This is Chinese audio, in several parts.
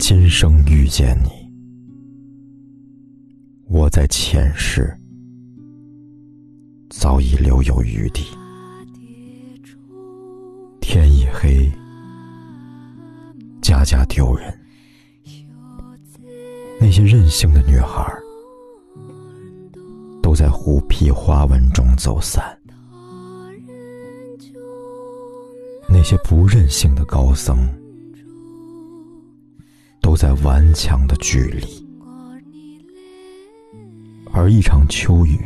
今生遇见你，我在前世早已留有余地。天已黑，家家丢人，那些任性的女孩都在虎皮花纹中走散，那些不任性的高僧。在顽强的距离，而一场秋雨，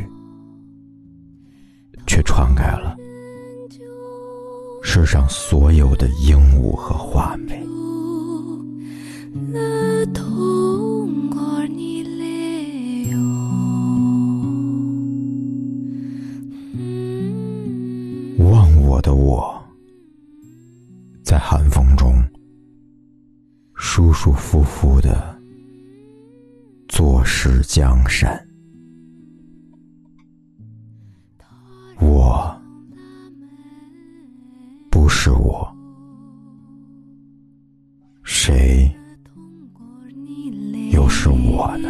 却传开了世上所有的鹦鹉和画眉。忘我的我，在寒。舒舒服服的坐视江山，我不是我，谁又是我呢？